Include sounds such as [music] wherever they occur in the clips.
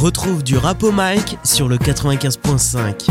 Retrouve du rap au mic sur le 95.5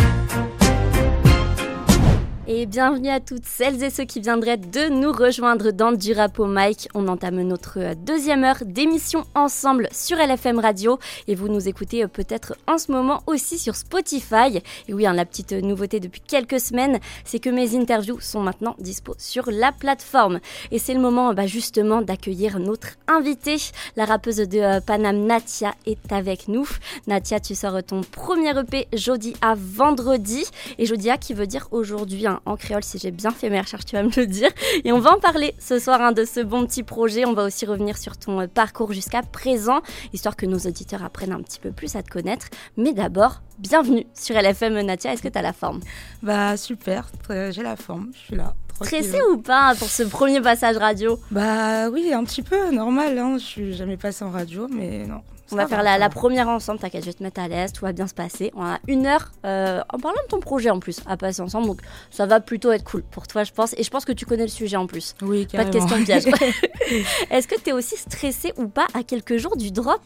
et bienvenue à toutes celles et ceux qui viendraient de nous rejoindre dans du rap au mic. On entame notre euh, deuxième heure d'émission ensemble sur LFM Radio et vous nous écoutez euh, peut-être en ce moment aussi sur Spotify. Et oui, hein, la petite nouveauté depuis quelques semaines, c'est que mes interviews sont maintenant dispo sur la plateforme. Et c'est le moment bah, justement d'accueillir notre invitée, la rappeuse de euh, Paname Natia est avec nous. Natia, tu sors ton premier EP jeudi à vendredi et jeudi à qui veut dire aujourd'hui. Hein, en créole si j'ai bien fait mes recherches, tu vas me le dire. Et on va en parler ce soir hein, de ce bon petit projet. On va aussi revenir sur ton euh, parcours jusqu'à présent, histoire que nos auditeurs apprennent un petit peu plus à te connaître. Mais d'abord, bienvenue sur LFM Natia. Est-ce que tu as la forme? Bah super, j'ai la forme, je suis là. Stressé ou pas pour ce premier passage radio? Bah oui, un petit peu, normal. Hein. Je suis jamais passé en radio, mais non, on va faire la, première ensemble, t'inquiète, je vais te mettre à l'aise, tout va bien se passer. On a une heure euh, en parlant de ton projet en plus à passer ensemble, donc ça va plutôt être cool pour toi, je pense. Et je pense que tu connais le sujet en plus. Oui, carrément. Pas de question piège. [laughs] [laughs] Est-ce que tu es aussi stressée ou pas à quelques jours du drop?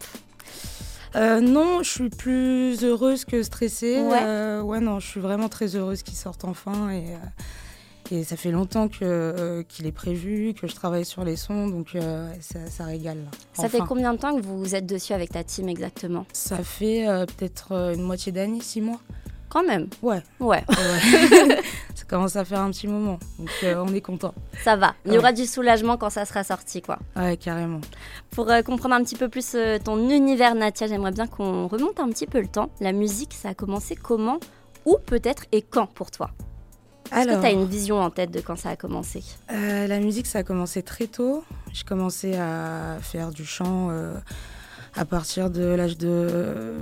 Euh, non, je suis plus heureuse que stressée. Ouais. Euh, ouais, non, je suis vraiment très heureuse qu'il sorte enfin et et ça fait longtemps que, euh, qu'il est prévu, que je travaille sur les sons, donc euh, ça, régale. Ça fait combien de temps que vous êtes dessus avec ta team exactement? Ça fait euh, peut-être une moitié d'année, six mois. Quand même? Ouais. Ouais. [laughs] [laughs] ça commence à faire un petit moment, donc on est content. Ça va. Il y aura du soulagement quand ça sera sorti, quoi. Ouais, carrément. Pour comprendre un petit peu plus ton univers, Natia, j'aimerais bien qu'on remonte un petit peu le temps. La musique, ça a commencé comment? Ou peut-être et quand pour toi? Est-ce que tu as une vision en tête de quand ça a commencé? Euh, La musique, ça a commencé très tôt. J'ai commencé à faire du chant euh, à partir de l'âge de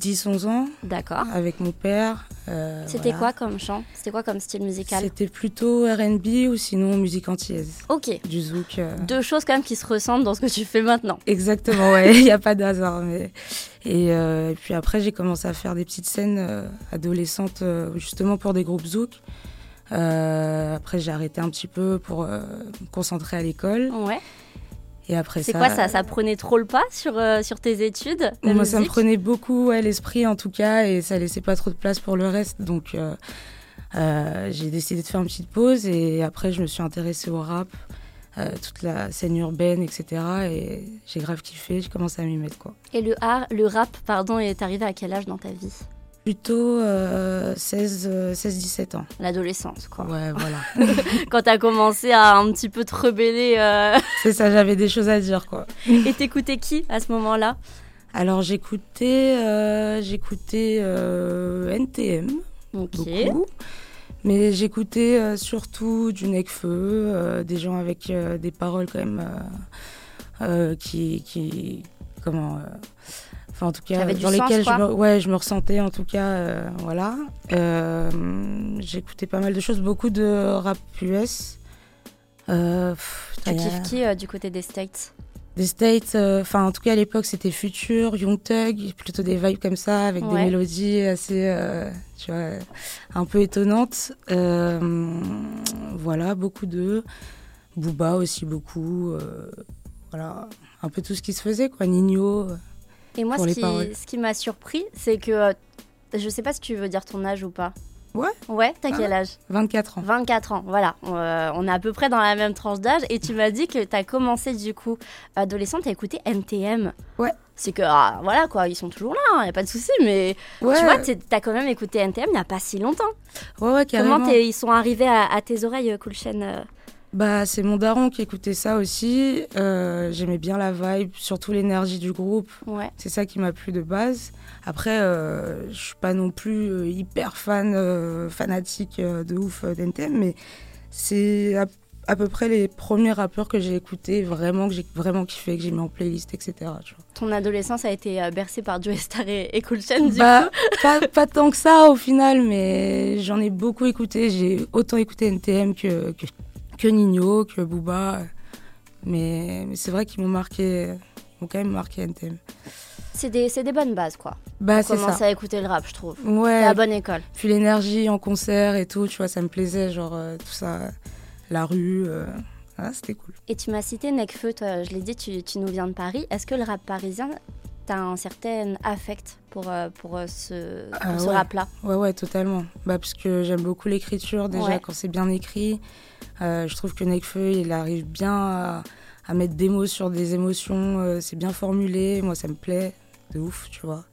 10-11 ans. D'accord. Avec mon père. Euh, C'était quoi comme chant? C'était quoi comme style musical? C'était plutôt RB ou sinon musique antillaise. Ok. Du zouk. Deux choses quand même qui se ressemblent dans ce que tu fais maintenant. Exactement, ouais. [laughs] Il n'y a pas de hasard. Mais... Et, puis après, j'ai commencé à faire des petites scènes adolescentes justement pour des groupes zouk. Euh, après, j'ai arrêté un petit peu pour euh, me concentrer à l'école. Ouais. Et après C'est quoi ça? Ça prenait trop le pas sur, euh, sur tes études Moi, ça me prenait beaucoup ouais, l'esprit en tout cas, et ça laissait pas trop de place pour le reste. Donc, j'ai décidé de faire une petite pause, et après, je me suis intéressée au rap. toute la scène urbaine, etc. Et j'ai grave kiffé, j'ai commencé à m'y mettre. Quoi. Et le, art, le rap pardon, est arrivé à quel âge dans ta vie? Plutôt 16, euh, 17 euh, ans. L'adolescence, quoi. Ouais, voilà. [laughs] Quand t'as commencé à un petit peu te rebeller. Euh, [laughs] C'est ça, j'avais des choses à dire, quoi. Et t'écoutais qui à ce moment-là? Alors, j'écoutais j'écoutais NTM. Beaucoup. Mais j'écoutais surtout du Necfeu, des gens avec des paroles quand même qui, qui. Comment Enfin, en tout cas, dans lesquels je me, ouais, je me ressentais, en tout cas, euh, voilà. Euh, j'écoutais pas mal de choses, beaucoup de rap US. Euh, tu kiffes qui du côté des States? Des States, enfin, en tout cas, à l'époque, c'était Future, Young Thug, plutôt des vibes comme ça, avec des mélodies assez, tu vois, un peu étonnantes. voilà, beaucoup de. Booba aussi, beaucoup. voilà, un peu tout ce qui se faisait, quoi. Nino. Et moi, ce qui, ce qui m'a surpris, c'est que euh, je sais pas si tu veux dire ton âge ou pas. Ouais. Ouais, t'as quel âge 24 ans. 24 ans, voilà. Euh, on est à peu près dans la même tranche d'âge. Et tu m'as dit que t'as commencé, du coup, adolescente, à écouter NTM. Ouais. C'est que, ah, voilà, quoi, ils sont toujours là, il hein, n'y a pas de souci. Mais ouais. tu vois, t'as quand même écouté NTM il n'y a pas si longtemps. Ouais, ouais, carrément. Comment ils sont arrivés à, tes oreilles, Cool Chain euh bah, c'est mon daron qui écoutait ça aussi. Euh, j'aimais bien la vibe, surtout l'énergie du groupe. Ouais. C'est ça qui m'a plu de base. Après, euh, je suis pas non plus euh, hyper fan, euh, fanatique de ouf d'NTM, mais c'est à, peu près les premiers rappeurs que j'ai écoutés, vraiment, que j'ai vraiment kiffé, que j'ai mis en playlist, etc. Ton adolescence a été bercée par Joe Star et, et Cool Chain, du bah, [laughs] pas, pas, tant que ça au final, mais j'en ai beaucoup écouté. J'ai autant écouté NTM que, que que Nino, que Booba. Mais, mais c'est vrai qu'ils m'ont marqué, m'ont quand même marqué NTM. C'est des, des, bonnes bases, quoi. Bah, c'est ça. à écouter le rap, je trouve. Ouais. la bonne école. Puis l'énergie en concert et tout, tu vois, ça me plaisait, genre euh, tout ça, la rue. Euh, ah, c'était cool. Et tu m'as cité Necfeu, toi, je l'ai dit, tu, tu, nous viens de Paris. Est-ce que le rap parisien tu as un certain affect pour, euh, pour euh, ce, pour Ah ce ouais. rap-là. Ouais, ouais, totalement. Bah, parce que j'aime beaucoup l'écriture déjà Ouais. quand c'est bien écrit. Euh, je trouve que Nekfeu, il arrive bien à, à mettre des mots sur des émotions. euh, c'est bien formulé. Moi, ça me plaît de ouf, tu vois.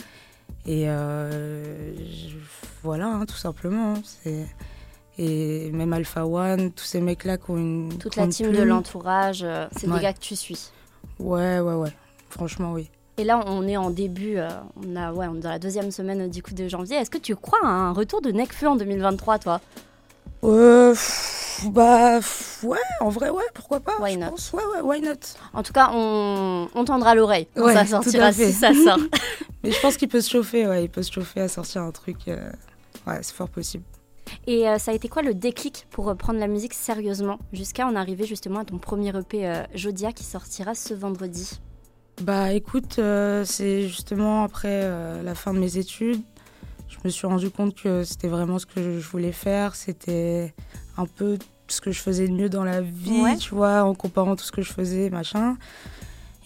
Et je- voilà, hein, tout simplement. hein, C'est... Et même Alpha One, tous ces mecs-là qui ont une. Toute la team de l'entourage, c'est des gars que tu suis. Ouais, ouais, ouais. Franchement, oui. Et là, on est en début, euh, on, a, ouais, on est dans la deuxième semaine euh, du coup de janvier. Est-ce que tu crois à un retour de Nekfeu en 2023, toi? Euh, pff, bah, pff, ouais, en vrai, ouais, pourquoi pas Why je not? pense. Ouais, ouais, why not? En tout cas, on, on tendra l'oreille quand Ouais, ça sortira, si ça sort. [laughs] [laughs] Mais je pense qu'il peut se chauffer, ouais, il peut se chauffer à sortir un truc. euh, Ouais, c'est fort possible. Et euh, ça a été quoi le déclic pour prendre la musique sérieusement jusqu'à en arriver justement à ton premier EP euh, Jodia qui sortira ce vendredi? Bah écoute, euh, c'est justement après euh, la fin de mes études, je me suis rendu compte que c'était vraiment ce que je voulais faire. C'était un peu ce que je faisais de mieux dans la vie, Ouais. tu vois, en comparant tout ce que je faisais, machin.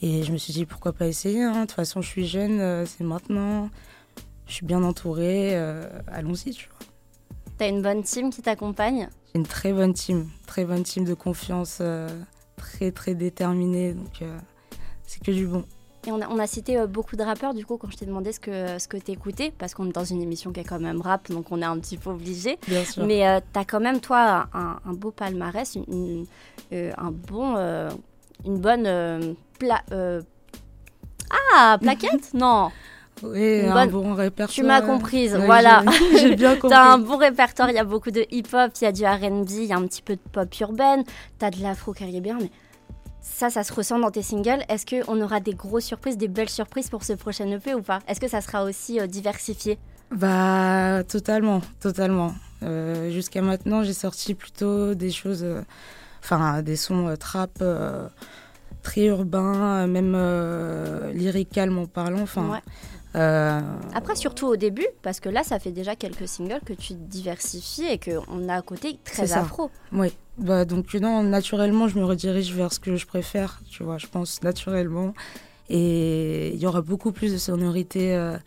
Et je me suis dit, pourquoi pas essayer hein. De toute façon, je suis jeune, euh, c'est maintenant. Je suis bien entourée, allons-y, tu vois. T'as une bonne team qui t'accompagne? J'ai une très bonne team, très bonne team de confiance, très très déterminée, donc c'est que du bon. Et on a, on a cité euh, beaucoup de rappeurs du coup quand je t'ai demandé ce que, ce que t'écoutais parce qu'on est dans une émission qui est quand même rap donc on est un petit peu obligé. Bien sûr. Mais euh, t'as quand même toi un, un beau palmarès, une, une- euh, un bon, une bonne pla- Ah, plaquette? [laughs] Non, Oui, Une un bonne- bon répertoire. tu m'as comprise, Ouais, voilà. J'ai bien compris. [laughs] T'as un bon répertoire, il y a beaucoup de hip-hop, il y a du RB, il y a un petit peu de pop urbaine, t'as de l'afro-caribéen, mais ça, ça se ressent dans tes singles. Est-ce qu'on aura des grosses surprises, des belles surprises pour ce prochain EP ou pas? Est-ce que ça sera aussi euh, diversifié? Bah, totalement, totalement. Euh, Jusqu'à maintenant, j'ai sorti plutôt des choses, euh, enfin, des sons trap, très urbains, même lyricalement parlant. Enfin, Ouais. Euh, Après, surtout au début, parce que là, ça fait déjà quelques singles que tu diversifies et qu'on a à côté très ça. afro. Oui, bah, donc non, naturellement, je me redirige vers ce que je préfère, tu vois, je pense naturellement. Et il y aura beaucoup plus de sonorités euh,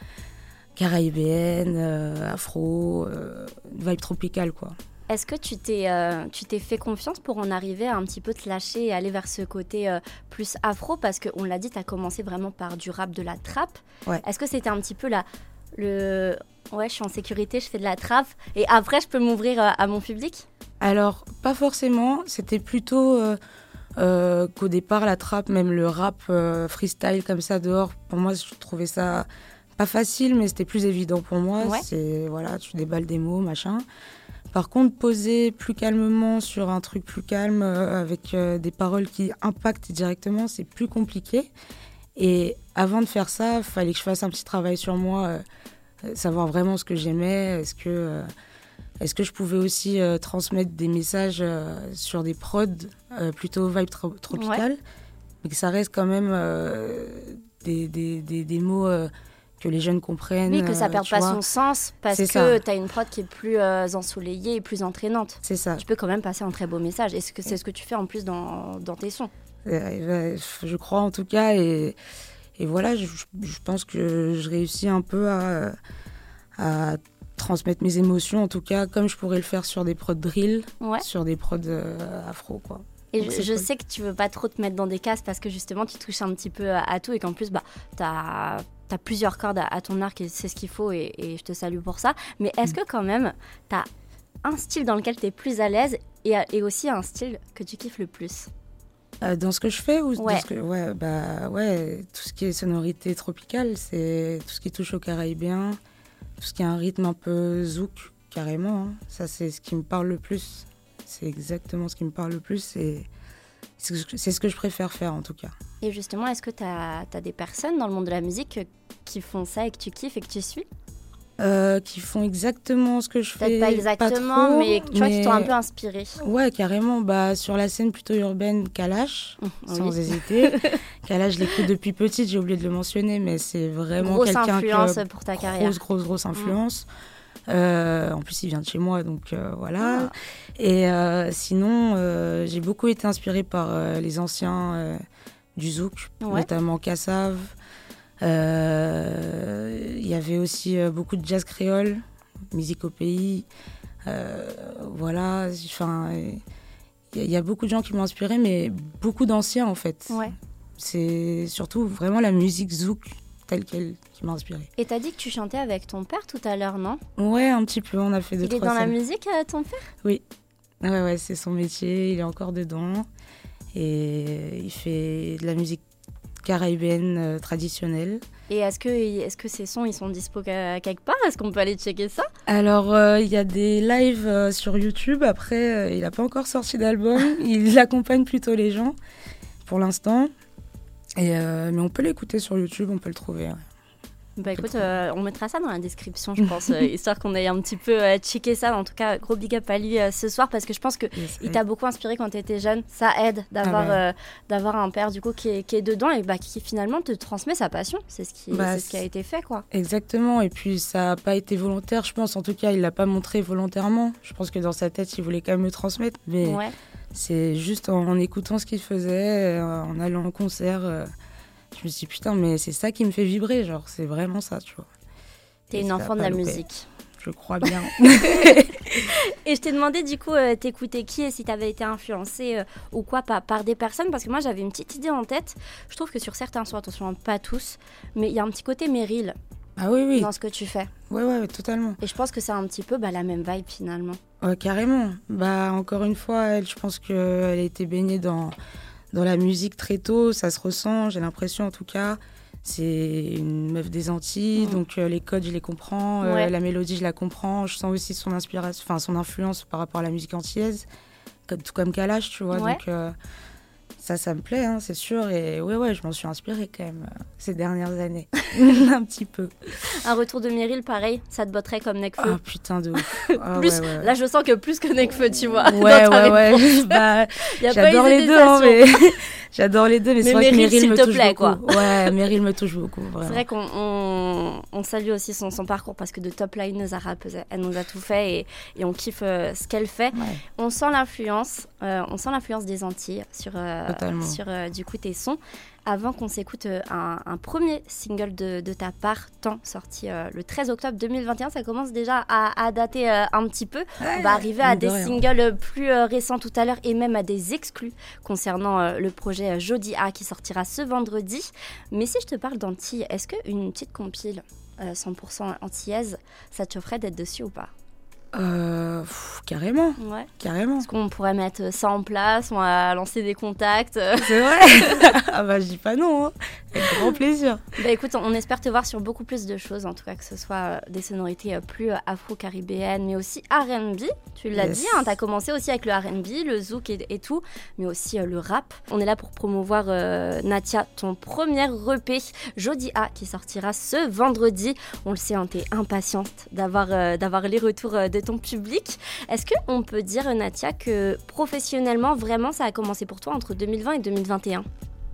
euh, afro, euh, vibe tropicale, quoi. Est-ce que tu t'es euh, tu t'es fait confiance pour en arriver à un petit peu te lâcher et aller vers ce côté euh, plus afro? Parce qu'on l'a dit, tu as commencé vraiment par du rap, de la trappe. Ouais. Est-ce que c'était un petit peu la, le... Ouais, je suis en sécurité, je fais de la trappe et après je peux m'ouvrir euh, à mon public? Alors, pas forcément, c'était plutôt qu'au départ, la trappe, même le rap freestyle comme ça dehors, pour moi, je trouvais ça pas facile, mais c'était plus évident pour moi. Ouais. C'est, voilà, tu déballes des mots, machin. Par contre, poser plus calmement sur un truc plus calme, euh, avec euh, des paroles qui impactent directement, c'est plus compliqué. Et avant de faire ça, il fallait que je fasse un petit travail sur moi, euh, savoir vraiment ce que j'aimais, est-ce que, est-ce que je pouvais aussi transmettre des messages sur des prods plutôt vibe tro- tropicale, mais que ça reste quand même des, des, des, des mots que les jeunes comprennent. Oui, que ça euh, perd tu pas vois. son sens parce que tu as une prod qui est plus euh, ensoleillée et plus entraînante. C'est ça. Tu peux quand même passer un très beau message. Est-ce que c'est ce que tu fais en plus dans, dans tes sons Euh, Je crois en tout cas. Et, et voilà, je, je pense que je réussis un peu à, à transmettre mes émotions, en tout cas, comme je pourrais le faire sur des prods drill, Ouais. sur des prods euh, afro. Quoi. Et je, c'est je cool. sais que tu veux pas trop te mettre dans des cases parce que justement tu touches un petit peu à, à tout et qu'en plus bah, tu as, plusieurs cordes à, à ton arc et c'est ce qu'il faut et, et je te salue pour ça. Mais est-ce que quand même tu as un style dans lequel tu es plus à l'aise et, et aussi un style que tu kiffes le plus? Euh, dans ce que je fais ou dans Ouais. ce que ouais bah ouais tout ce qui est sonorité tropicale c'est tout ce qui touche au caribéen tout ce qui a un rythme un peu zouk carrément hein. ça c'est ce qui me parle le plus c'est exactement ce qui me parle le plus et c'est ce que- je préfère faire en tout cas Et justement, est-ce que tu as, des personnes dans le monde de la musique qui font ça et que tu kiffes et que tu suis Euh, qui font exactement ce que je fais Peut-être pas exactement, trop, mais tu vois, qui t'ont un peu inspiré. ouais carrément bah sur la scène plutôt urbaine Kalash sans Oui. hésiter [laughs] Kalash je l'écoute depuis petite j'ai oublié de le mentionner mais c'est vraiment Grosse quelqu'un que influence pour ta carrière. grosse, grosse, grosse influence. Euh, en plus, il vient de chez moi, donc euh, voilà. Ah. Et sinon, j'ai beaucoup été inspirée par les anciens du Zouk, Ouais. notamment Kassav, Il y avait aussi euh, beaucoup de jazz créole, musique au pays. Euh, voilà, enfin, il y, a- il y a beaucoup de gens qui m'ont inspiré, mais beaucoup d'anciens en fait. Ouais. C'est surtout vraiment la musique zouk telle qu'elle qui m'a inspiré. Et t'as dit que tu chantais avec ton père tout à l'heure, non? Ouais, un petit peu, on a fait deux, Il est dans la musique, euh, ton père? Ouais, ouais, c'est son métier, il est encore dedans. Et il fait de la musique caribéenne euh, traditionnelle. Et est-ce que, est-ce que ces sons, ils sont dispo que- quelque part? Est-ce qu'on peut aller checker ça? Alors, euh, il y a des lives euh, sur YouTube. Après, euh, il n'a pas encore sorti d'album. [laughs] il accompagne plutôt les gens pour l'instant. Et, mais on peut l'écouter sur YouTube, on peut le trouver. ouais. Bah écoute, euh, on mettra ça dans la description, je pense, [laughs] euh, histoire qu'on aille un petit peu euh, checker ça. En tout cas, gros big up à lui euh, ce soir parce que je pense que Yes, il t'a beaucoup inspiré quand tu étais jeune. Ça aide d'avoir Ah bah. d'avoir un père du coup qui est, qui est dedans et bah, qui finalement te transmet sa passion. C'est ce qui Bah, c'est ce qui a été fait quoi. Exactement, et puis ça n'a pas été volontaire, je pense. En tout cas, il l'a pas montré volontairement. Je pense que dans sa tête, il voulait quand même me transmettre. Mais Ouais. c'est juste en, en écoutant ce qu'il faisait, en allant au concert, je me suis dit putain, mais c'est ça qui me fait vibrer, genre, c'est vraiment ça, tu vois. T'es une enfant de la loupé. musique. Je crois bien. [laughs] [laughs] Et je t'ai demandé du coup, euh, t'écoutais qui et si t'avais été influencé euh, ou quoi par, par des personnes parce que moi j'avais une petite idée en tête. Je trouve que sur certains sons, attention, pas tous, mais il y a un petit côté Meryl ah oui, oui, dans ce que tu fais. ouais, ouais, ouais, totalement. Et je pense que c'est un petit peu bah, la même vibe finalement. Ouais, carrément. Bah, encore une fois, elle, je pense qu'elle a été baignée dans, dans la musique très tôt, ça se ressent, j'ai l'impression en tout cas. C'est une meuf des Antilles, Mhm. donc euh, les codes, je les comprends, euh, Ouais. la mélodie, je la comprends. Je sens aussi son inspiration, enfin son influence par rapport à la musique antillaise, comme, tout comme Kalash, tu vois. Ouais. Donc euh, ça, ça me plaît, hein, c'est sûr. Et ouais, ouais, je m'en suis inspirée quand même euh, ces dernières années, [laughs] un petit peu. Un retour de Meryl, pareil, ça te botterait comme Necfeu. Ah putain de ouf. [laughs] Ah, plus, ouais, ouais, ouais. Là, je sens que plus que Necfeu, tu vois. [laughs] Ouais, ouais, ouais. Bah, J'adore les deux, hein, mais j'adore les deux, mais, Mais c'est vrai que Meryl, Meryl s'il me touche plaît, beaucoup. Ouais, Meryl me touche beaucoup. [laughs] C'est vrai qu'on on, on salue aussi son, son parcours parce que de top lineuse elle nous a tout fait et, et on kiffe euh, ce qu'elle fait. Ouais. On sent l'influence, euh, on sent l'influence des Antilles sur, euh, sur du coup tes sons. Avant qu'on s'écoute euh, un, un premier single de, de ta part, Temps, sorti euh, le 13 octobre 2021, ça commence déjà à, à dater euh, un petit peu. On va arriver à de des rien. singles plus récents tout à l'heure et même à des exclus concernant le projet Jodi A qui sortira ce vendredi. Mais si je te parle d'Antilles, est-ce qu'une petite compile euh, 100% antillaise, ça te ferait d'être dessus ou pas? Euh, pff, carrément, Ouais. carrément. Est-ce qu'on pourrait mettre ça en place On va lancer des contacts. C'est vrai [laughs] Ah bah je dis pas non, hein. Avec grand plaisir. Bah écoute, on espère te voir sur beaucoup plus de choses, en tout cas que ce soit euh, des sonorités euh, plus euh, afro-caribéennes, mais aussi R&B. Tu l'as Yes. dit, hein, tu as commencé aussi avec le R&B, le zouk et, et tout, mais aussi le rap. On est là pour promouvoir euh, Natia, ton premier EP, Jodi A, qui sortira ce vendredi. On le sait, hein, t'es impatiente d'avoir euh, d'avoir les retours de ton public. Est-ce qu'on peut dire, Natia, que professionnellement, vraiment, ça a commencé pour toi entre 2020 et 2021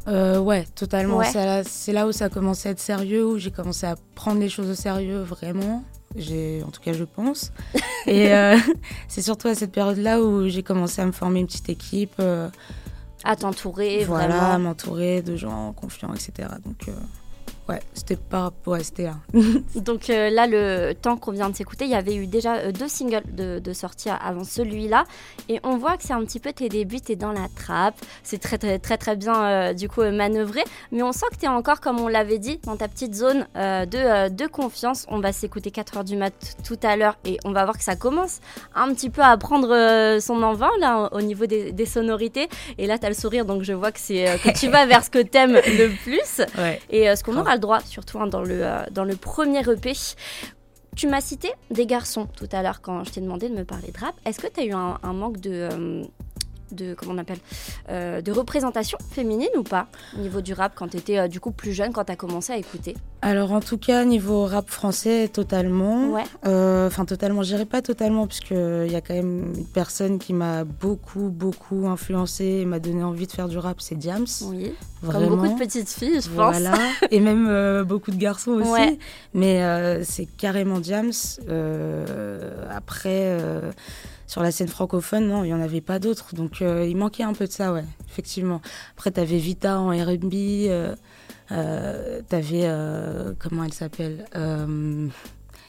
Euh, ouais, totalement. Ouais. C'est là où ça a commencé à être sérieux, où j'ai commencé à prendre les choses au sérieux vraiment. En tout cas, je pense. [laughs] Et euh, [laughs] c'est surtout à cette période-là où j'ai commencé à me former une petite équipe, euh, À t'entourer, voilà, à vraiment m'entourer de gens confiants, etc. Donc, ouais, c'était pas pour rester là. [laughs] Donc euh, là, le temps qu'on vient de s'écouter, il y avait eu déjà euh, deux singles de, de sortie avant celui-là. Et on voit que c'est un petit peu tes débuts, t'es dans la trappe. C'est très, très, très, très bien, euh, du coup, manœuvré. Mais on sent que t'es encore, comme on l'avait dit, dans ta petite zone de, de confiance. On va s'écouter 4 heures du mat tout à l'heure et on va voir que ça commence un petit peu à prendre son envol, là, au niveau des, des sonorités. Et là, t'as le sourire, donc je vois que, c'est, que tu [laughs] vas vers ce que t'aimes le plus. Ouais. Et ce qu'on aura droit, surtout hein, dans, le, euh, dans le premier EP, tu m'as cité des garçons tout à l'heure quand je t'ai demandé de me parler de rap. Est-ce que tu as eu un, un manque de, euh, de, comment on appelle, euh, de représentation féminine ou pas au niveau du rap quand tu étais du coup plus jeune, quand tu as commencé à écouter Alors, en tout cas, niveau rap français, totalement. Ouais. Euh, Enfin, totalement, je dirais pas totalement, parce qu'il y a quand même une personne qui m'a beaucoup, beaucoup influencé et m'a donné envie de faire du rap, c'est Diams. Oui. Vraiment. Comme beaucoup de petites filles, je pense. Voilà, et même euh, beaucoup de garçons aussi. Ouais. Mais euh, c'est carrément Diams. Euh, après, euh, sur la scène francophone, non, il n'y en avait pas d'autres. Donc euh, il manquait un peu de ça, ouais, effectivement. Après, tu avais Vita en RB. euh, t'avais, comment elle s'appelle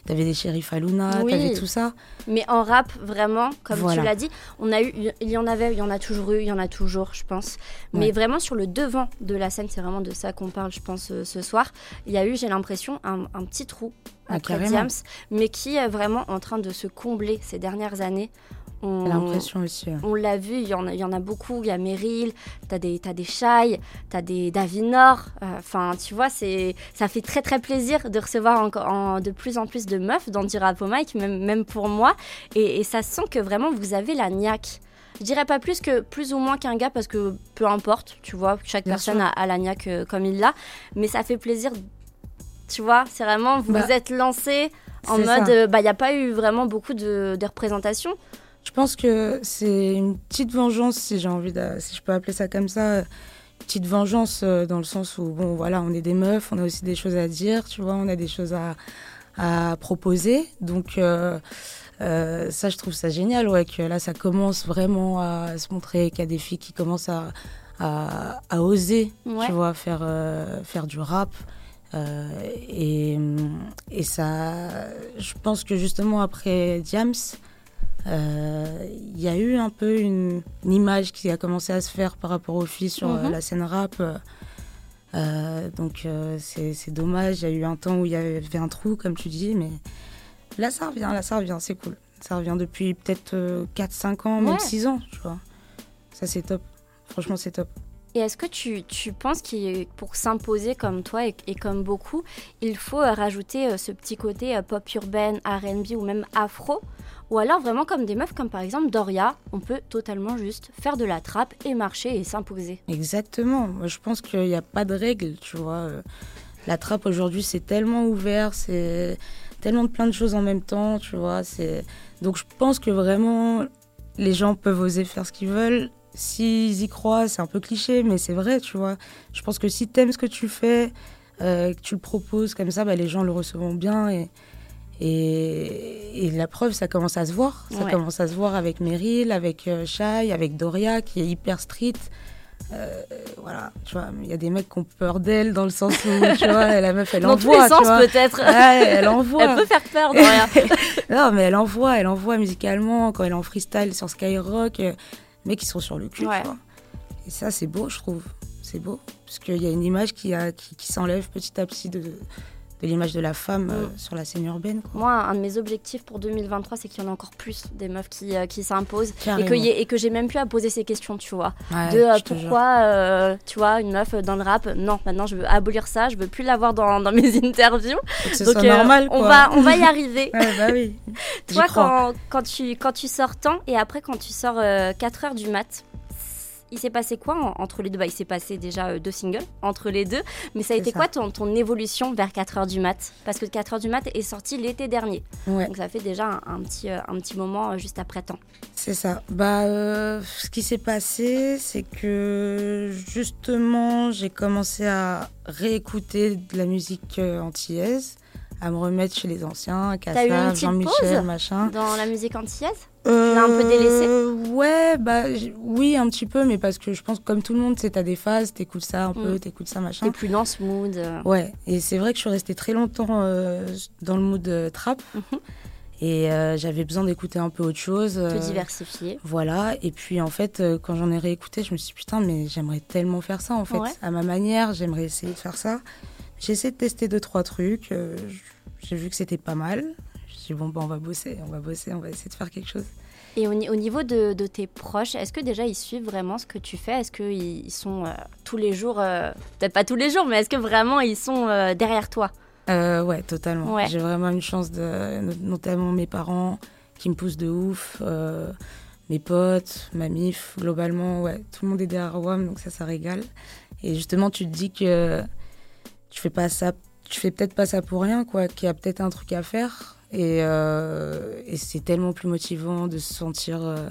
T'avais des shérifs à Luna, oui. t'avais tout ça. Mais en rap, vraiment, comme tu l'as dit, on a eu, il y en avait, il y en a toujours eu, il y en a toujours, je pense. Mais vraiment sur le devant de la scène, c'est vraiment de ça qu'on parle, je pense, ce soir. Il y a eu, j'ai l'impression, un, un, petit trou ah, après Diams, mais qui est vraiment en train de se combler ces dernières années. On, l'impression aussi. On l'a vu, il y, en a, il y en a beaucoup. Il y a Meryl, t'as des, as des Shai, t'as des Davinor. Euh, enfin, tu vois, c'est, ça fait très très plaisir de recevoir encore de plus en plus de meufs dans du rap Mike, même, même pour moi. Et, ça sent que vraiment vous avez la niaque. Je dirais pas plus que plus ou moins qu'un gars parce que peu importe, tu vois, chaque personne a, la niaque euh, comme il l'a. Mais ça fait plaisir, tu vois, c'est vraiment, vous bah, vous êtes lancé en mode, euh, bah, il n'y a pas eu vraiment beaucoup de, de représentations. Je pense que c'est une petite vengeance, si j'ai envie de, si je peux appeler ça comme ça, petite vengeance euh, dans le sens où bon voilà, on est des meufs, on a aussi des choses à dire, tu vois, on a des choses à, à proposer, donc. Euh, euh, ça, je trouve ça génial, ouais, que là, ça commence vraiment à se montrer qu'il y a des filles qui commencent à, à, à oser, tu vois, faire, faire du rap. et, et ça, je pense que justement après Diams, il y a eu un peu une, image qui a commencé à se faire par rapport aux filles sur euh, mhm. la scène rap. Euh, donc c'est dommage, il y a eu un temps où il y avait un trou, comme tu dis, mais là ça revient, là ça revient, c'est cool. Ça revient depuis peut-être 4-5 ans, même 6 ans, tu vois. Ça c'est top, franchement c'est top. Et est-ce que tu, tu penses que pour s'imposer comme toi et, comme beaucoup, il faut rajouter ce petit côté pop urbaine, RB ou même afro? Ou alors vraiment comme des meufs comme par exemple Doria, on peut totalement juste faire de la trappe et marcher et s'imposer. Exactement, je pense qu'il n'y a pas de règle, tu vois. Euh, la trappe aujourd'hui c'est tellement ouvert, c'est tellement de plein de choses en même temps, tu vois. Donc je pense que vraiment les gens peuvent oser faire ce qu'ils veulent. S'ils y croient, c'est un peu cliché, mais c'est vrai, tu vois. Je pense que si tu aimes ce que tu fais, euh, que tu le proposes comme ça, bah, les gens le recevront bien et, et, la preuve, ça commence à se voir. Ça commence à se voir avec Meryl, avec euh, Shai, avec Doria, qui est hyper street. Euh, voilà, tu vois, il y a des mecs qui ont peur d'elle dans le sens où, tu [laughs] vois, la meuf, elle dans envoie. Dans tous les sens, peut-être. elle envoie. elle peut faire peur, Doria. [laughs] non, mais elle envoie, elle envoie musicalement, quand elle est en freestyle sur Skyrock, mecs, ils sont sur le cul, tu vois. Et ça, c'est beau, je trouve. C'est beau. Parce qu'il y a une image qui, a, qui, qui s'enlève petit à petit de, de l'image de la femme euh, mm. sur la scène urbaine. Moi, un de mes objectifs pour 2023, c'est qu'il y en a encore plus des meufs qui, euh, qui s'imposent et que, et que j'ai même plus à poser ces questions, tu vois. de euh, pourquoi, tu vois, une meuf dans le rap, non, maintenant je veux abolir ça, je veux plus l'avoir dans, dans mes [laughs] interviews. Donc, normal, On, va, on va y [laughs] arriver. bah oui. [laughs] Toi, quand, quand, tu, quand tu sors tant et après quand tu sors 4 heures du mat, il s'est passé quoi entre les deux? Bah, Il s'est passé déjà euh, deux singles entre les deux, mais ça a été quoi ton, ton, évolution vers 4h du mat? Parce que 4h du mat est sorti l'été dernier. Donc ça fait déjà un, petit, euh, un petit moment euh, juste après temps. C'est ça. Bah, ce qui s'est passé, c'est que justement, j'ai commencé à réécouter de la musique antillaise, à me remettre chez les anciens, Cassa, Jean-Michel, machin. Dans la musique antillaise? Euh, tu un peu délaissé Ouais, bah oui, un petit peu, mais parce que je pense que comme tout le monde, c'est t'as des phases, t'écoutes ça un peu, mm. t'écoutes ça machin. T'es plus dans ce mood. Euh. Ouais, et c'est vrai que je suis restée très longtemps euh, dans le mood trap. Mhm. Et j'avais besoin d'écouter un peu autre chose. Te diversifier. Voilà. Et puis en fait, quand j'en ai réécouté, je me suis dit putain, mais j'aimerais tellement faire ça en fait. À ma manière, j'aimerais essayer de faire ça. J'ai essayé de tester deux, trois trucs. J'ai vu que c'était pas mal bon, bah, on va bosser, on va bosser, on va essayer de faire quelque chose. Et au, niveau de, tes proches, est-ce que déjà ils suivent vraiment ce que tu fais? Est-ce qu'ils sont euh, tous les jours, euh, peut-être pas tous les jours, mais est-ce que vraiment ils sont euh, derrière toi? Ouais, totalement. J'ai vraiment une chance, de, notamment mes parents qui me poussent de ouf, mes potes, ma mif, globalement, ouais, tout le monde est derrière WAM, donc ça, ça régale. Et justement, tu te dis que tu fais pas ça, tu fais peut-être pas ça pour rien, quoi, qu'il y a peut-être un truc à faire. Euh, et, c'est tellement plus motivant de se sentir, euh,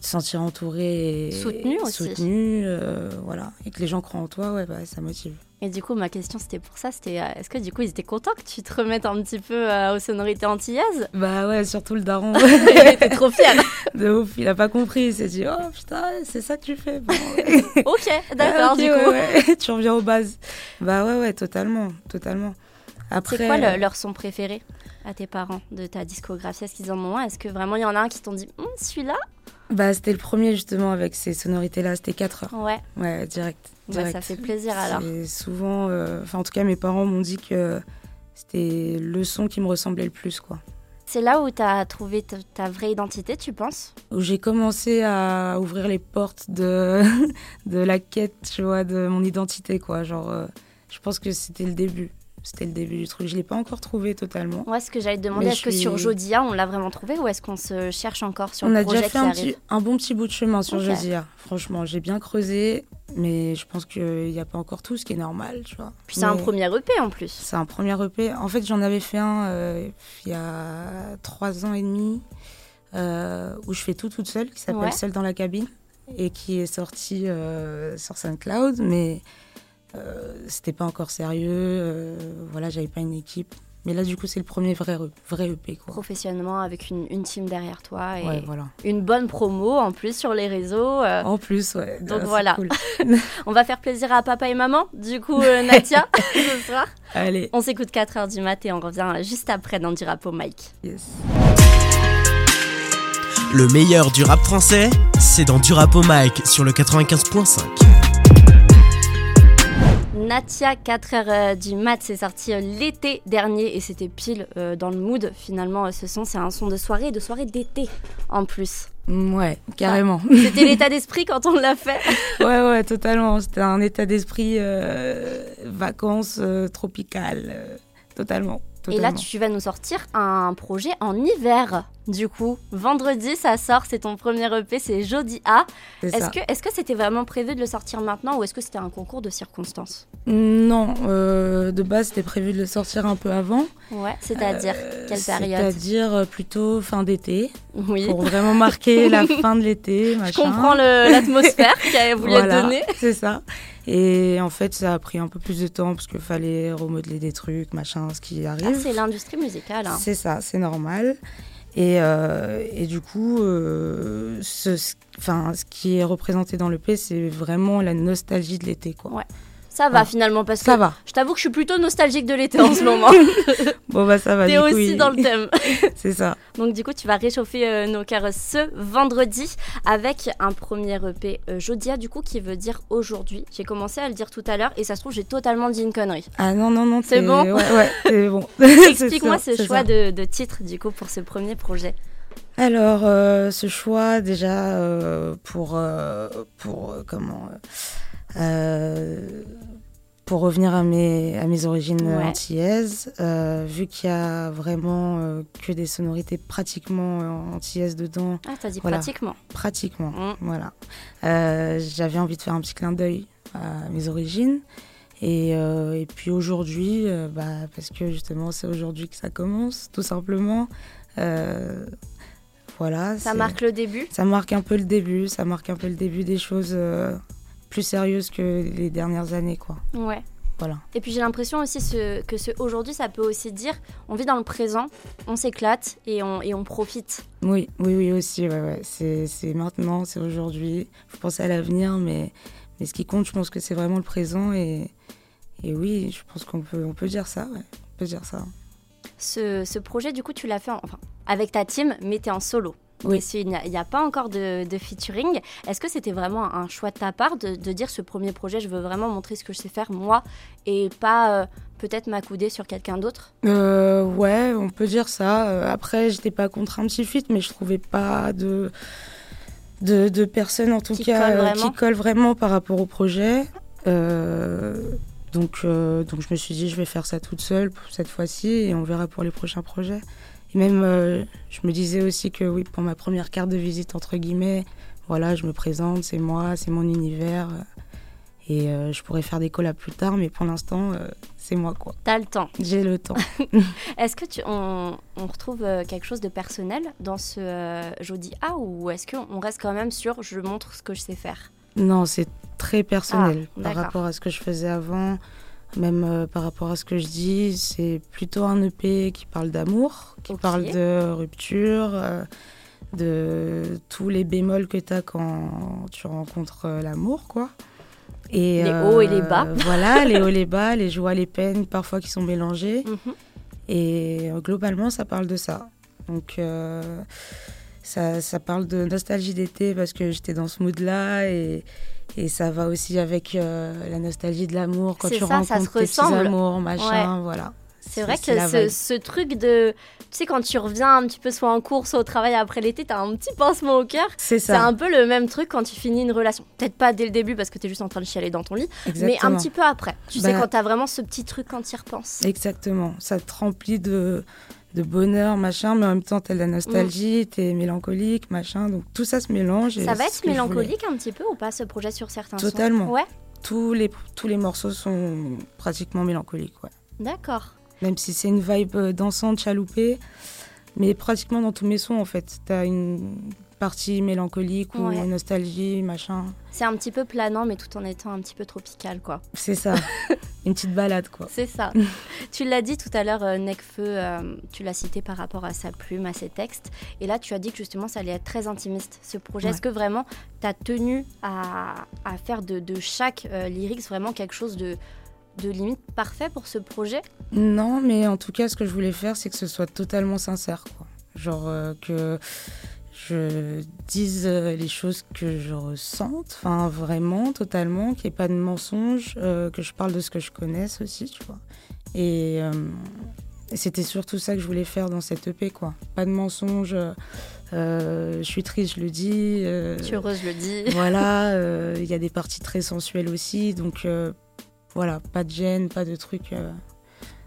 sentir entouré et soutenu aussi. Soutenu, euh, voilà. Et que les gens croient en toi, ouais, bah, ça motive. Et du coup, ma question c'était pour ça, c'était euh, est-ce que du coup ils étaient contents que tu te remettes un petit peu euh, aux sonorités antillaises? Bah ouais, surtout le daron. [laughs] Il était trop fier. [laughs] de ouf, il a pas compris. Il s'est dit, oh putain, c'est ça que tu fais. Bon. [laughs] ok, d'accord, Ah, du coup. ouais. tu reviens aux bases. Bah ouais, ouais, totalement, totalement. Après, C'est quoi le- leur son préféré à tes parents de ta discographie? Est-ce qu'ils en ont un? Est-ce que vraiment il y en a un qui t'ont dit Hum, celui-là Bah c'était le premier justement avec ces sonorités-là. C'était 4 heures. Ouais, Ouais, direct. bah, ça fait plaisir alors. C'est souvent, euh, enfin en tout cas mes parents m'ont dit que c'était le son qui me ressemblait le plus quoi. C'est là où tu as trouvé ta, ta vraie identité, tu penses? Où j'ai commencé à ouvrir les portes de [laughs] de la quête, tu vois, de mon identité quoi. Genre, euh, je pense que c'était le début. C'était le début du truc. Je l'ai pas encore trouvé totalement. Ouais, ce que j'allais te demander, est-ce que sur Jodia, on l'a vraiment trouvé ou est-ce qu'on se cherche encore sur On le a projet déjà fait un, arrive petit, un bon petit bout de chemin sur Ok. Josia. Franchement, j'ai bien creusé, mais je pense qu'il n'y a pas encore tout, ce qui est normal, tu vois. Puis c'est un premier EP en plus. C'est un premier EP. En fait, j'en avais fait un euh, il y a trois ans et demi, euh, où je fais tout toute seule, qui s'appelle Ouais. Seule dans la cabine, et qui est sorti euh, sur SoundCloud, mais c'était pas encore sérieux. euh, voilà, j'avais pas une équipe. Mais là, du coup, c'est le premier vrai, EP, quoi. Professionnellement, avec une, une team derrière toi et Ouais, voilà. une bonne promo en plus sur les réseaux. euh, En plus, ouais. Donc ah, voilà. cool. [laughs] On va faire plaisir à papa et maman, du coup, euh, Nadia, [laughs] ce soir. Allez, On s'écoute 4h du mat et on revient juste après dans du rap au Mike. yes. Le meilleur du rap français, c'est dans du rap au mic sur le 95.5. Natia, 4h du mat, c'est sorti euh, l'été dernier et c'était pile euh, dans le mood. Finalement, euh, ce son, c'est un son de soirée, de soirée d'été en plus. Mm, Ouais, carrément. [laughs] C'était l'état d'esprit quand on l'a fait. [laughs] ouais, ouais, totalement. C'était un état d'esprit euh, vacances euh, tropicales. euh, totalement. Et là, tu vas nous sortir un projet en hiver. Du coup, vendredi, ça sort, c'est ton premier EP, c'est Jodi A. Est-ce que que c'était vraiment prévu de le sortir maintenant ou est-ce que c'était un concours de circonstances? Non, euh, de base, c'était prévu de le sortir un peu avant. Ouais, c'est-à-dire Euh, quelle période? C'est-à-dire euh, plutôt fin d'été, Oui. pour vraiment marquer la [laughs] fin de l'été, Je comprends l'atmosphère qu'elle [laughs] voulait Voilà, donner. C'est ça. Et en fait, ça a pris un peu plus de temps parce qu'il fallait remodeler des trucs, machin, ce qui Ah, arrive. c'est l'industrie musicale. hein. C'est ça, c'est normal. Et, euh, et du coup, euh, ce, ce- enfin, ce qui est représenté dans le P, c'est vraiment la nostalgie de l'été. Quoi. Ouais. Ça va Ah. finalement parce Ça que va. je t'avoue que je suis plutôt nostalgique de l'été en ce moment. [laughs] Bon, bah ça va. T'es coup, aussi il- dans le thème. [laughs] C'est ça. Donc du coup, tu vas réchauffer euh, nos cœurs ce vendredi avec un premier EP euh, Jodia du coup qui veut dire aujourd'hui. J'ai commencé à le dire tout à l'heure et ça se trouve j'ai totalement dit une connerie. Ah non, non, non. C'est bon Ouais, ouais, [laughs] c'est bon. Explique-moi ce choix de, de titre du coup pour ce premier projet. Alors, euh, ce choix, déjà, euh, pour, euh, pour comment pour revenir à mes, à mes origines Ouais. antillaises, euh, vu qu'il y a vraiment euh, que des sonorités pratiquement euh, antillaises dedans, Ah, t'as dit Voilà. pratiquement. pratiquement, Mm. voilà. Euh, J'avais envie de faire un petit clin d'œil à mes origines. Et, euh, et puis aujourd'hui, euh, bah, parce que justement c'est aujourd'hui que ça commence, tout simplement. Euh, voilà. Ça marque le début. ça marque un peu le début, ça marque un peu le début des choses euh, plus sérieuses que les dernières années, quoi. Ouais. Voilà. Et puis j'ai l'impression aussi ce- que ce aujourd'hui, ça peut aussi dire on vit dans le présent, on s'éclate et on, et on profite. Oui, oui, oui aussi, ouais, ouais. C'est maintenant, c'est aujourd'hui. Faut penser à l'avenir, mais, mais ce qui compte, je pense que c'est vraiment le présent. Et, et oui, je pense qu'on peut, on peut dire ça, ouais. On peut dire ça. Ce, ce projet, du coup, tu l'as fait en- enfin, avec ta team, mais t'es en solo. Oui. Il n'y a, pas encore de, de featuring. Est-ce que c'était vraiment un choix de ta part de, de dire ce premier projet, je veux vraiment montrer ce que je sais faire moi et pas euh, peut-être m'accouder sur quelqu'un d'autre? Euh, ouais, on peut dire ça. Euh, après, j'étais pas contre un petit feat, mais je trouvais pas de, de, de personnes, en tout Qui cas, vraiment. qui collent vraiment par rapport au projet. Euh, donc, donc, je me suis dit, je vais faire ça toute seule pour cette fois-ci et on verra pour les prochains projets. Même, euh, je me disais aussi que oui, pour ma première carte de visite, entre guillemets, voilà, je me présente, c'est moi, c'est mon univers. euh, Et euh, je pourrais faire des collabs plus tard, mais pour l'instant, euh, c'est moi, quoi. T'as le temps. J'ai le temps. [laughs] [laughs] Est-ce que tu, on, on retrouve quelque chose de personnel dans ce euh, Jodi A ou est-ce qu'on reste quand même sur je montre ce que je sais faire? Non, c'est très personnel par Ah, d'accord. rapport à ce que je faisais avant. Même euh, par rapport à ce que je dis, c'est plutôt un EP qui parle d'amour, qui parle de rupture, euh, de tous les bémols que tu as quand tu rencontres euh, l'amour, quoi. Et, Les hauts et les bas. [laughs] Voilà, les hauts, les bas, les joies, les peines, parfois qui sont mélangées. Mhm. Et globalement, ça parle de ça. Donc, ça, ça parle de nostalgie d'été parce que j'étais dans ce mood-là. Et, et ça va aussi avec euh, la nostalgie de l'amour quand C'est tu ça, ça rencontres se tes petits ressemble. amours, machin, voilà. C'est vrai que ce, truc de. Tu sais, quand tu reviens un petit peu soit en cours, soit au travail après l'été, t'as un petit pincement au cœur. C'est C'est ça, un peu le même truc quand tu finis une relation. Peut-être pas dès le début parce que t'es juste en train de chialer dans ton lit, mais un petit peu après. Tu sais, Bah- quand t'as vraiment ce petit truc quand tu y repenses. Exactement. Ça te remplit de, de bonheur, machin, mais en même temps, t'as de la nostalgie, t'es mélancolique, machin. Donc tout ça se mélange. Ça va être mélancolique un petit peu ou pas ce projet sur certains sons? Totalement. Ouais, Tous les, tous les morceaux sont pratiquement mélancoliques, ouais. d'accord. Même si c'est une vibe euh, dansante, chaloupée. Mais pratiquement dans tous mes sons, en fait. T'as une partie mélancolique ou nostalgie, machin. C'est un petit peu planant, mais tout en étant un petit peu tropical, quoi. C'est ça. [laughs] une petite balade, quoi. C'est ça. [laughs] tu l'as dit tout à l'heure, euh, Necfeu, euh, tu l'as cité par rapport à sa plume, à ses textes. Et là, tu as dit que justement, ça allait être très intimiste, ce projet. Ouais. Est-ce que vraiment, tu as tenu à, à faire de, de chaque euh, lyrics vraiment quelque chose de, de limite parfait pour ce projet? Non, mais en tout cas, ce que je voulais faire, c'est que ce soit totalement sincère, quoi. Genre euh, que je dise euh, les choses que je ressente, enfin vraiment, totalement, qu'il n'y ait pas de mensonge, euh, que je parle de ce que je connaisse aussi, tu vois. Et, euh, et c'était surtout ça que je voulais faire dans cette EP, quoi. Pas de mensonge, euh, je suis triste, je le dis. Je suis heureuse, je le dis. [laughs] voilà, il y a des parties très sensuelles aussi, donc voilà, pas de gêne, pas de trucs.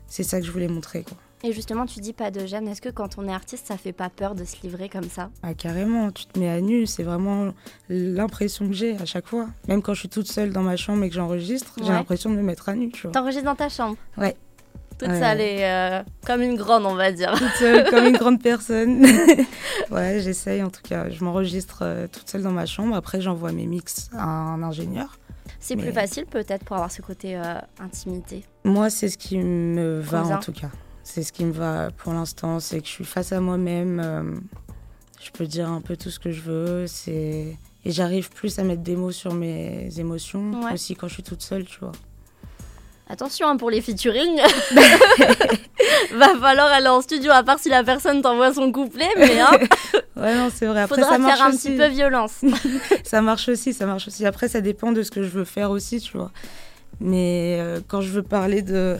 c'est ça que je voulais montrer, quoi. Et justement, tu dis pas de gêne. Est-ce que quand on est artiste, ça fait pas peur de se livrer comme ça? Ah, carrément, tu te mets à nu, c'est vraiment l'impression que j'ai à chaque fois. Même quand je suis toute seule dans ma chambre et que j'enregistre, j'ai l'impression de me mettre à nu, tu vois. T'enregistres dans ta chambre? Ouais. Toute Ouais. seule et euh, comme une grande, on va dire. Toute seule, comme une grande personne. [laughs] ouais, j'essaye en tout cas. Je m'enregistre euh, toute seule dans ma chambre. Après, j'envoie mes mix à un ingénieur. C'est plus facile peut-être pour avoir ce côté euh, intimité? Moi, c'est ce qui me va Cousin. en tout cas. C'est ce qui me va pour l'instant. C'est que je suis face à moi-même. euh, je peux dire un peu tout ce que je veux. C'est et j'arrive plus à mettre des mots sur mes émotions Ouais. aussi quand je suis toute seule, tu vois. Attention hein, pour les featuring. [laughs] Va falloir aller en studio, à part si la personne t'envoie son couplet, mais hein, [laughs] Ouais, non, c'est vrai. Après, faudra ça marche faire un aussi. petit peu violence. [laughs] Ça marche aussi, ça marche aussi. Après, ça dépend de ce que je veux faire aussi, tu vois. Mais euh, quand je veux parler de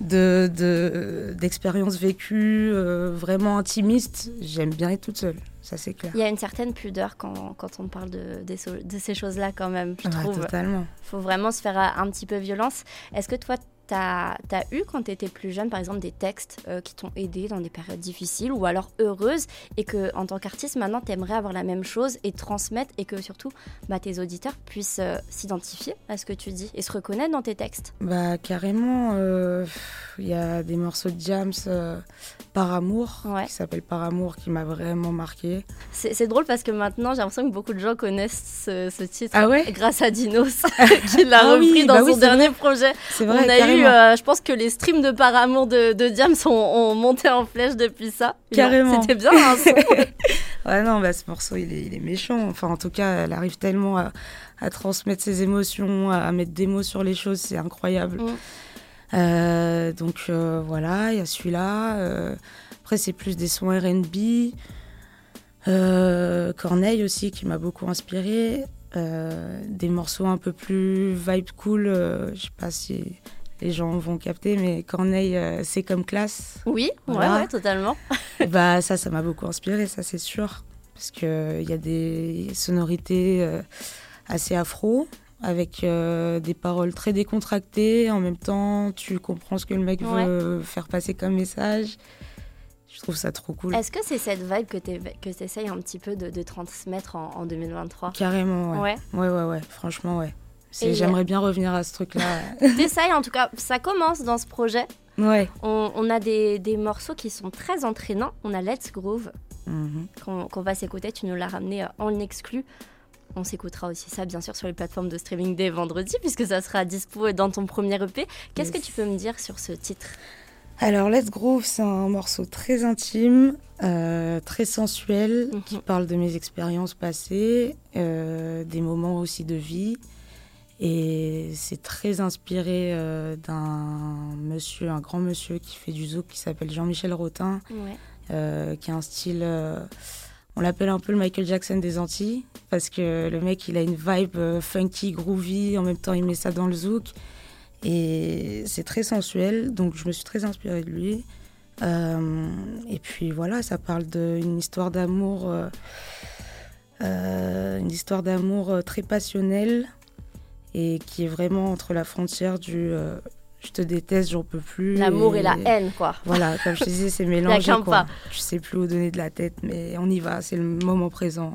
de- de- d'expériences vécues euh, vraiment intimistes, j'aime bien être toute seule. Ça, c'est clair. Il y a une certaine pudeur quand, quand on parle de, de ces choses-là quand même, je Ouais, trouve. totalement. faut vraiment se faire un petit peu violence. Est-ce que toi, t'as as eu quand tu étais plus jeune, par exemple, des textes euh, qui t'ont aidé dans des périodes difficiles ou alors heureuses et que en tant qu'artiste, maintenant, t'aimerais avoir la même chose et transmettre et que surtout, bah, tes auditeurs puissent euh, s'identifier à ce que tu dis et se reconnaître dans tes textes? Bah carrément, euh, il y a des morceaux de Jams euh, par amour Ouais. qui s'appelle Par amour qui m'a vraiment marqué. C'est drôle parce que maintenant, j'ai l'impression que beaucoup de gens connaissent ce, ce titre Ah ouais? grâce à Dinos [laughs] qui l'a Ah repris oui, dans bah son oui, dernier projet. C'est vrai, euh, je pense que les streams de Par Amour de, de Diams ont, ont monté en flèche depuis ça. Carrément. C'était bien un son. [laughs] Ouais non, bah ce morceau il est, il est méchant. Enfin en tout cas, elle arrive tellement à, à transmettre ses émotions, à, à mettre des mots sur les choses, c'est incroyable. Mm. Euh, donc euh, voilà, il y a celui-là. euh, après c'est plus des sons R&B. Corneille aussi qui m'a beaucoup inspiré. Des morceaux un peu plus vibe cool. je sais pas si les gens vont capter, mais Corneille euh, c'est comme classe. Oui, Voilà. ouais, ouais, totalement. [laughs] Bah ça, ça m'a beaucoup inspiré, ça c'est sûr. Parce qu'il y a des sonorités euh, assez afro, avec euh, des paroles très décontractées. En même temps, tu comprends ce que le mec veut faire passer comme message. Je trouve ça trop cool. Est-ce que c'est cette vibe que tu essayes un petit peu de, de transmettre en, en 2023 Carrément, ouais. Ouais. Ouais, ouais, ouais. Franchement, ouais. J'aimerais bien revenir à ce truc-là. [laughs] T'essayes en tout cas, ça commence dans ce projet. ouais. On, on a des, des morceaux qui sont très entraînants. On a Let's Groove Mhm. qu'on va s'écouter. Tu nous l'as ramené euh, en exclu. On s'écoutera aussi ça, bien sûr, sur les plateformes de streaming dès vendredi, puisque ça sera dispo dans ton premier EP. Qu'est-ce que tu peux me dire sur ce titre? Alors, Let's Groove, c'est un morceau très intime, euh, très sensuel, Mhm. qui parle de mes expériences passées, euh, des moments aussi de vie. Et c'est très inspiré euh, d'un monsieur, un grand monsieur qui fait du zouk qui s'appelle Jean-Michel Rotin, Ouais. euh, qui a un style. euh, on l'appelle un peu le Michael Jackson des Antilles, parce que le mec, il a une vibe funky, groovy, en même temps, il met ça dans le zouk. Et c'est très sensuel, donc je me suis très inspirée de lui. Et puis voilà, ça parle d'une histoire d'amour, une histoire d'amour très passionnelle et qui est vraiment entre la frontière du euh, je te déteste, j'en peux plus. L'amour et la haine, quoi. Voilà, comme je te disais, c'est [laughs] mélangé. quoi. pas. Tu sais plus où donner de la tête, mais on y va, c'est le moment présent.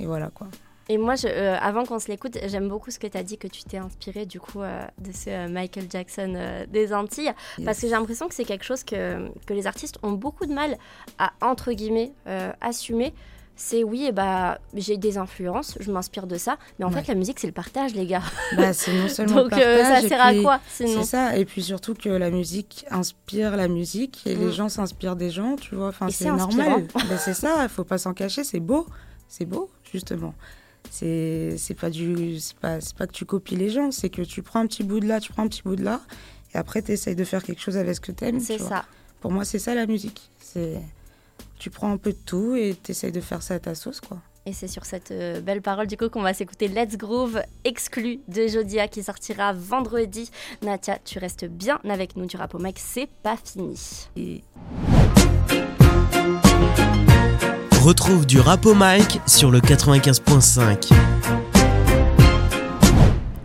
Et voilà quoi. Et moi, je- euh, avant qu'on se l'écoute, j'aime beaucoup ce que tu as dit, que tu t'es inspiré du coup euh, de ce euh, Michael Jackson des Antilles. Parce que j'ai l'impression que c'est quelque chose que, que les artistes ont beaucoup de mal à, entre guillemets, assumer. C'est oui, eh bah, j'ai des influences, je m'inspire de ça. Mais en Ouais. fait, la musique, c'est le partage, les gars. [laughs] Bah, c'est non seulement le Donc euh, partage, ça et sert à quoi sinon C'est ça, et puis surtout que la musique inspire la musique et Mm. les gens s'inspirent des gens, tu vois. Enfin, Et c'est normal. [laughs] Ben, c'est ça, il faut pas s'en cacher, c'est beau, c'est beau justement. C'est c'est pas du, c'est pas, c'est pas que tu copies les gens, c'est que tu prends un petit bout de là, tu prends un petit bout de là, et après tu essayes de faire quelque chose avec ce que t'aimes. C'est vois. ça. Pour moi, c'est ça la musique. C'est tu prends un peu de tout et tu essayes de faire ça à ta sauce, quoi. Et c'est sur cette euh, belle parole du coup qu'on va s'écouter Let's Groove exclu de Jodia qui sortira vendredi. Natia, tu restes bien avec nous du rap au mec, c'est pas fini. Et Retrouve du rap au mic sur le 95.5.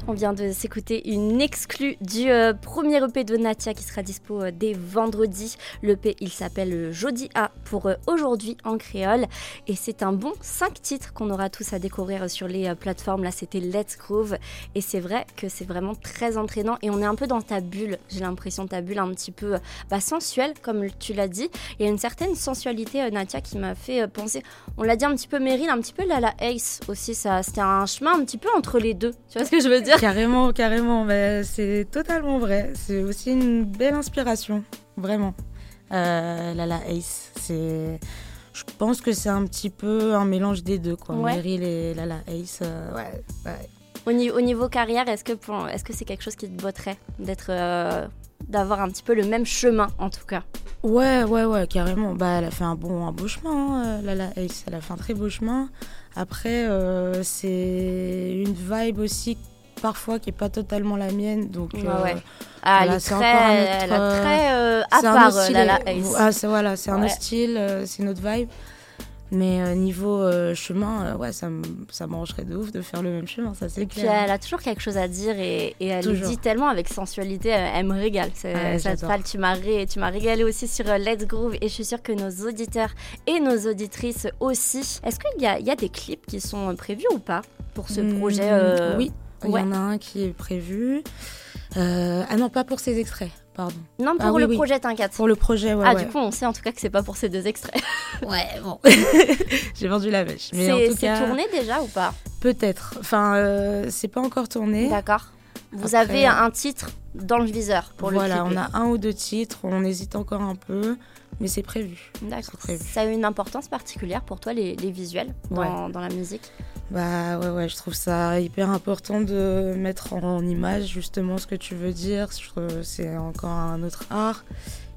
On vient de s'écouter une exclue du euh, premier EP de Natia qui sera dispo euh, dès vendredi. L'EP il s'appelle euh, Jodi A pour aujourd'hui en créole et c'est un bon 5 titres qu'on aura tous à découvrir sur les plateformes. Là c'était Let's Groove et c'est vrai que c'est vraiment très entraînant et on est un peu dans ta bulle. J'ai l'impression ta bulle un petit peu bah, sensuelle comme tu l'as dit. Il y a une certaine sensualité Natia qui m'a fait penser, on l'a dit un petit peu Meryl, un petit peu Lala Ace aussi. Ça c'était un chemin un petit peu entre les deux. Tu vois ce que je veux dire? [laughs] Carrément, carrément. mais c'est totalement vrai. C'est aussi une belle inspiration, vraiment. Euh, Lala Ace, c'est. Je pense que c'est un petit peu un mélange des deux, quoi. Ouais. Meryl et Lala Ace, euh, ouais, ouais. Au, ni- au niveau carrière, est-ce que pour- est-ce que c'est quelque chose qui te botterait d'être euh, d'avoir un petit peu le même chemin en tout cas? Ouais, ouais, ouais, carrément. Bah, elle a fait un bon, un beau chemin, hein, Lala Ace. Elle a fait un très beau chemin. Après, euh, c'est une vibe aussi, parfois, qui est pas totalement la mienne. Donc, euh, ouais. Ah, voilà, c'est encore un autre, euh, très euh, à part style. Ah, c'est voilà, c'est un autre style, c'est notre vibe. Mais euh, niveau euh, chemin, euh, ouais, ça ça m'arrangerait de ouf de faire le même chemin, ça c'est Puis clair. elle a toujours quelque chose à dire et, et elle le dit tellement avec sensualité, elle, me régale. Cette j'adore. phrase, tu m'as ré- tu m'as régalé aussi sur Let's Groove et je suis sûre que nos auditeurs et nos auditrices aussi. Est-ce qu'il y a, il y a des clips qui sont prévus ou pas pour ce Hmm, projet Oui, il ouais. y en a un qui est prévu. Euh, ah non, pas pour ces extraits, pardon. Non, pour Ah oui, le oui. projet, t'inquiète. Pour le projet, ouais. ah, ouais. du coup, on sait en tout cas que c'est pas pour ces deux extraits. [laughs] ouais, bon. [laughs] J'ai vendu la mèche. Mais en C'est tout c'est cas, tourné déjà ou pas? peut-être. Enfin, euh, c'est pas encore tourné. D'accord. Vous Après- avez un titre dans le viseur pour voilà, le clip. on a un ou deux titres, on hésite encore un peu, mais c'est prévu. D'accord. Ça a une importance particulière pour toi, les, les visuels dans, dans la musique? Bah ouais, ouais, je trouve ça hyper important de mettre en image justement ce que tu veux dire. C'est encore un autre art.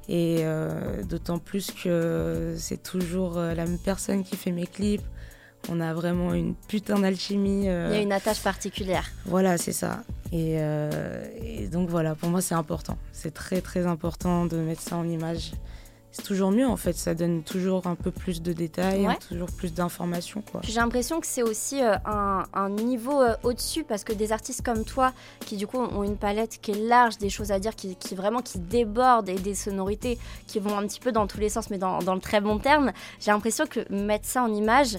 Et euh, d'autant plus que c'est toujours euh, la même personne qui fait mes clips. On a vraiment une putain d'alchimie. euh, Il y a une attache particulière. Voilà, c'est ça. Et, euh, et donc voilà, pour moi c'est important. C'est très très important de mettre ça en image. C'est toujours mieux en fait, ça donne toujours un peu plus de détails, Ouais. toujours plus d'informations J'ai l'impression que c'est aussi euh, un, un niveau euh, au-dessus parce que des artistes comme toi, qui du coup ont une palette qui est large, des choses à dire qui, qui vraiment qui débordent et des sonorités qui vont un petit peu dans tous les sens, mais dans, dans le très bon terme, j'ai l'impression que mettre ça en image,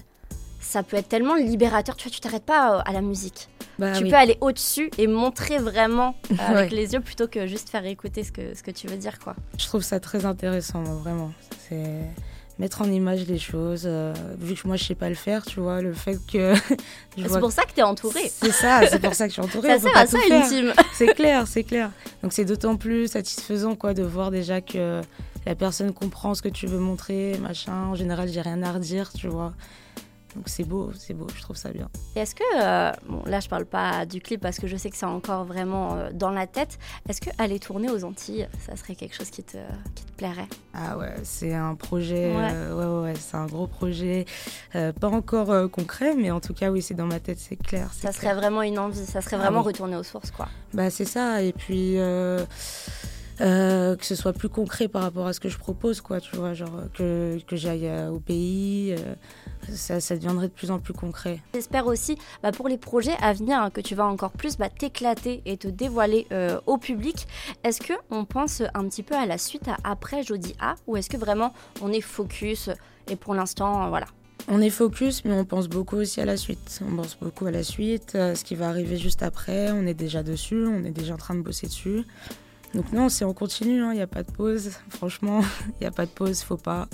ça peut être tellement libérateur. Tu vois, tu t'arrêtes pas euh, à la musique. Bah tu oui. peux aller au-dessus et montrer vraiment euh, avec Ouais. les yeux plutôt que juste faire écouter ce que, ce que tu veux dire, quoi. Je trouve ça très intéressant, moi, vraiment. C'est mettre en image les choses. euh, vu que moi, je sais pas le faire, tu vois, le fait que. [laughs] C'est vois- pour ça que t'es entourée. C'est ça, c'est pour ça que je suis entourée. [laughs] Ça sert à ça une. [laughs] C'est clair, c'est clair. Donc c'est d'autant plus satisfaisant quoi de voir déjà que la personne comprend ce que tu veux montrer, machin. En général, j'ai rien à redire, tu vois. Donc c'est beau, c'est beau, je trouve ça bien. Et Est-ce que, euh, bon là je parle pas du clip parce que je sais que c'est encore vraiment euh, dans la tête, est-ce que aller tourner aux Antilles, ça serait quelque chose qui te, qui te plairait? Ah ouais, c'est un projet, Ouais. euh, ouais, ouais, ouais, c'est un gros projet, pas encore concret, mais en tout cas oui, c'est dans ma tête, c'est clair. Ça clair. serait vraiment une envie, ça serait Ah vraiment oui. retourner aux sources quoi. Bah c'est ça, et puis euh, euh, que ce soit plus concret par rapport à ce que je propose, quoi, tu vois, genre que, que j'aille euh, au pays, euh, ça, ça deviendrait de plus en plus concret. J'espère aussi bah, pour les projets à venir hein, que tu vas encore plus bah, t'éclater et te dévoiler euh, au public. Est-ce que on pense un petit peu à la suite à après Jodi A ou est-ce que vraiment on est focus et pour l'instant euh, voilà? On est focus, mais on pense beaucoup aussi à la suite. On pense beaucoup à la suite, euh, ce qui va arriver juste après. On est déjà dessus, on est déjà en train de bosser dessus. Donc non, c'est on continue, il n'y a pas de pause. [laughs] Franchement, il n'y a pas de pause, faut pas.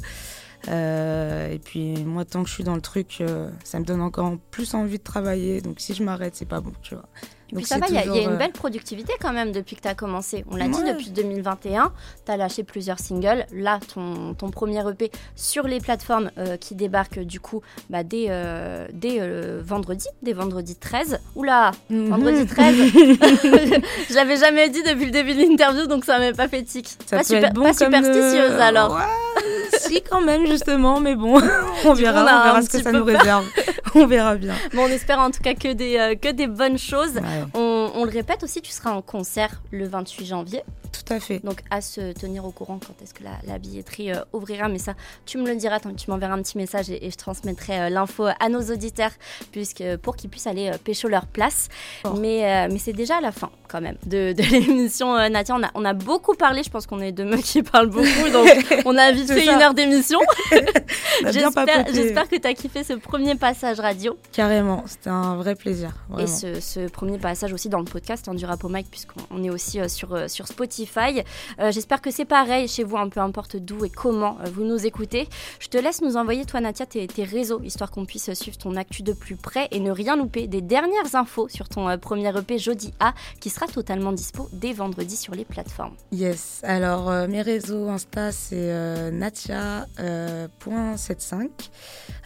Euh, et puis moi, tant que je suis dans le truc, euh, ça me donne encore plus envie de travailler. Donc si je m'arrête, c'est pas bon, tu vois. Et Donc puis ça va, il y, a- y une euh, belle productivité quand même depuis que tu as commencé. On l'a dit depuis 2021, tu as lâché plusieurs singles. Là, ton, ton premier EP sur les plateformes euh, qui débarquent du coup bah, dès, euh, dès euh, vendredi, dès vendredi 13. Oula, mhm. vendredi 13 Je l'avais jamais dit depuis le début de l'interview, donc ça m'est pas fait tic. Ça Pas, super- bon pas superstitieuse alors. ouais, si, quand même, justement, mais bon, [laughs] on Du verra, coup, on verra ce que ça nous réserve. [laughs] on verra bien. Bon, on espère en tout cas que des, que des bonnes choses. Ouais, On, le répète aussi, tu seras en concert le 28 janvier. Tout à fait. Donc à se tenir au courant quand est-ce que la, la billetterie euh, ouvrira. Mais ça, tu me le diras, tant que tu m'enverras un petit message et, et je transmettrai euh, l'info à nos auditeurs puisque, pour qu'ils puissent aller euh, pécho leur place. Oh. Mais, euh, mais c'est déjà la fin quand même de, de [laughs] l'émission Nadia. On a, on a beaucoup parlé, je pense qu'on est deux mecs qui parlent beaucoup. Donc [laughs] on a vite fait ça. une heure d'émission. [laughs] J'espère que tu as kiffé ce premier passage radio. Carrément, c'était un vrai plaisir. Vraiment. Et ce, ce premier passage aussi dans le podcast hein, du Rap au Mic, puisqu'on on est aussi sur, sur Spotify. Euh, J'espère que c'est pareil chez vous, un peu importe d'où et comment euh, vous nous écoutez. Je te laisse nous envoyer, toi Natia, tes, tes réseaux, histoire qu'on puisse suivre ton actu de plus près et ne rien louper des dernières infos sur ton euh, premier EP Jodi A, qui sera totalement dispo dès vendredi sur les plateformes. Yes. Alors, euh, mes réseaux Insta, c'est euh, natia.75.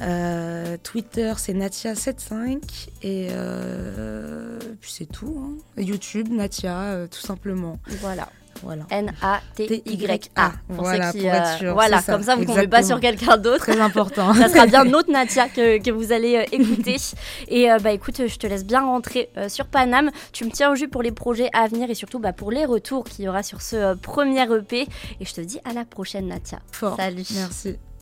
Euh, Twitter, c'est natia75. Et puis c'est tout. hein. YouTube, Natia, tout simplement. Voilà, Voilà. N-A-T-Y-A. Pour Voilà, ceux qui, pour être euh, sûr, Voilà, ça, comme ça vous ne tombez pas sur quelqu'un d'autre. Très important. ça sera bien [laughs] notre Natia que, que vous allez euh, écouter. Et euh, bah écoute, je te laisse bien rentrer sur Paname. Tu me tiens au jus pour les projets à venir et surtout bah, pour les retours qu'il y aura sur ce premier EP. Et je te dis à la prochaine Natia. Fort. Salut. Merci.